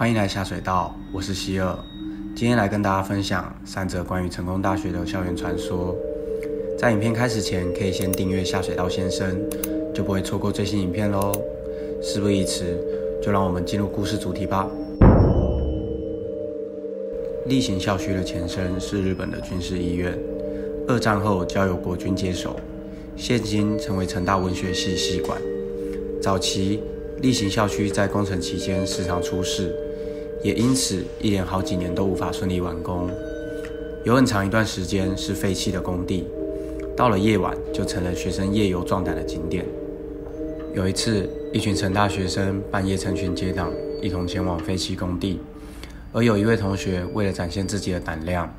欢迎来下水道，我是希尔，今天来跟大家分享三则关于成功大学的校园传说。在影片开始前，可以先订阅下水道先生，就不会错过最新影片喽。事不宜迟，就让我们进入故事主题吧。例行校区的前身是日本的军事医院，二战后交由国军接手，现今成为成大文学系系馆。早期例行校区在工程期间时常出事，也因此一连好几年都无法顺利完工，有很长一段时间是废弃的工地。到了夜晚，就成了学生夜游壮胆的景点。有一次，一群成大学生半夜成群结党，一同前往废弃工地。而有一位同学为了展现自己的胆量，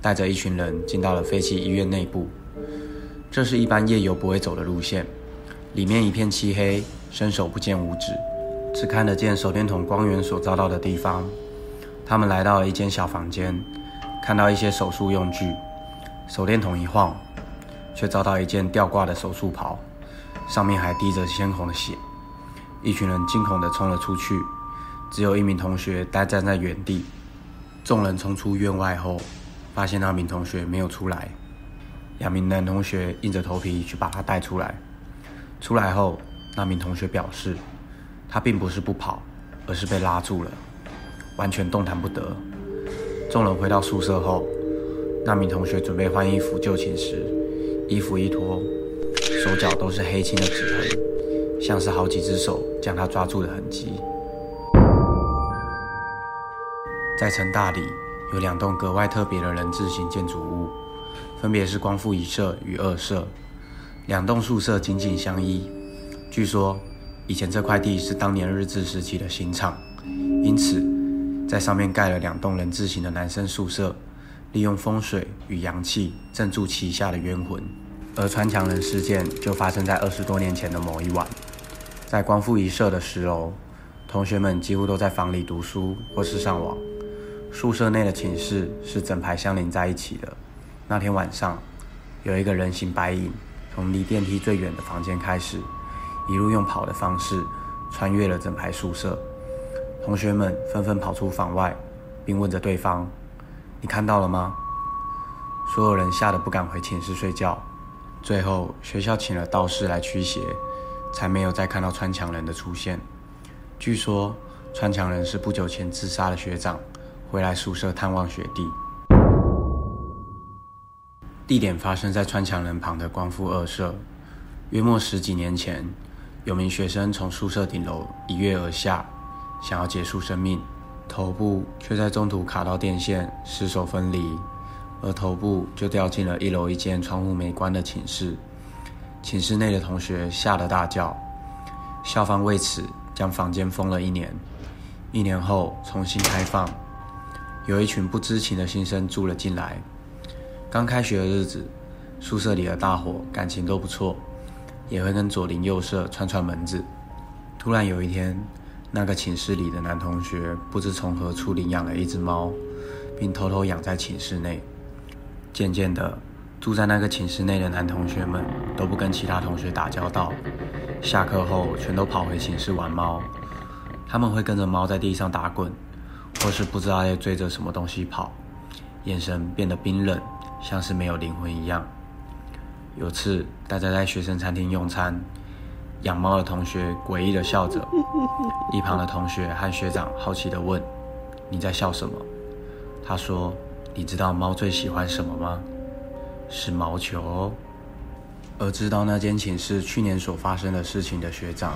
带着一群人进到了废弃医院内部。这是一般夜游不会走的路线，里面一片漆黑，伸手不见五指，只看得见手电筒光源所照到的地方。他们来到了一间小房间，看到一些手术用具，手电筒一晃。却照到一件吊挂的手术袍，上面还滴着鲜红的血。一群人惊恐地冲了出去，只有一名同学呆站在原地。众人冲出院外后，发现那名同学没有出来。两名男同学硬着头皮去把他带出来。出来后，那名同学表示，他并不是不跑，而是被拉住了，完全动弹不得。众人回到宿舍后，那名同学准备换衣服就寝时。衣服一脱，手脚都是黑青的指痕，像是好几只手将他抓住的痕迹。在成大里有两栋格外特别的人字形建筑物，分别是光复一社与二社。两栋宿舍紧紧相依，据说以前这块地是当年日治时期的刑场，因此在上面盖了两栋人字形的男生宿舍。利用风水与阳气镇住旗下的冤魂，而穿墙人事件就发生在二十多年前的某一晚，在光复一社的十楼，同学们几乎都在房里读书或是上网。宿舍内的寝室是整排相连在一起的。那天晚上，有一个人形白影从离电梯最远的房间开始，一路用跑的方式穿越了整排宿舍。同学们纷纷跑出房外，并问着对方。你看到了吗？所有人吓得不敢回寝室睡觉。最后，学校请了道士来驱邪，才没有再看到穿墙人的出现。据说，穿墙人是不久前自杀的学长，回来宿舍探望学弟。地点发生在穿墙人旁的光复二社。约莫十几年前，有名学生从宿舍顶楼一跃而下，想要结束生命。头部却在中途卡到电线，失手分离，而头部就掉进了一楼一间窗户没关的寝室。寝室内的同学吓得大叫，校方为此将房间封了一年。一年后重新开放，有一群不知情的新生住了进来。刚开学的日子，宿舍里的大伙感情都不错，也会跟左邻右舍串串门子。突然有一天。那个寝室里的男同学不知从何处领养了一只猫，并偷偷养在寝室内。渐渐的，住在那个寝室内的男同学们都不跟其他同学打交道，下课后全都跑回寝室玩猫。他们会跟着猫在地上打滚，或是不知道在追着什么东西跑，眼神变得冰冷，像是没有灵魂一样。有次，大家在学生餐厅用餐。养猫的同学诡异的笑着，一旁的同学和学长好奇的问：“你在笑什么？”他说：“你知道猫最喜欢什么吗？是毛球。”。”而知道那间寝室去年所发生的事情的学长，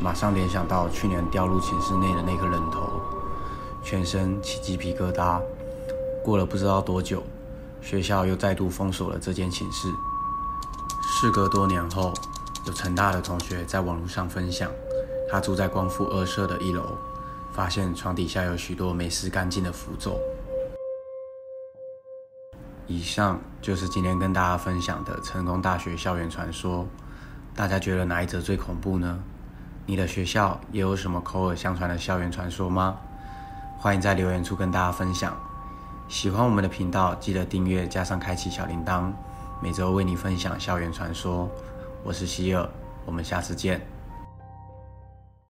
马上联想到去年掉入寝室内的那颗人头，全身起鸡皮疙瘩。过了不知道多久，学校又再度封锁了这间寝室。事隔多年后。有成大的同学在网络上分享，他住在光复二社的一楼，发现床底下有许多没撕干净的符咒。以上就是今天跟大家分享的成功大学校园传说，大家觉得哪一则最恐怖呢？你的学校也有什么口耳相传的校园传说吗？欢迎在留言处跟大家分享。喜欢我们的频道，记得订阅加上开启小铃铛，每周为你分享校园传说。我是希尔，我们下次见。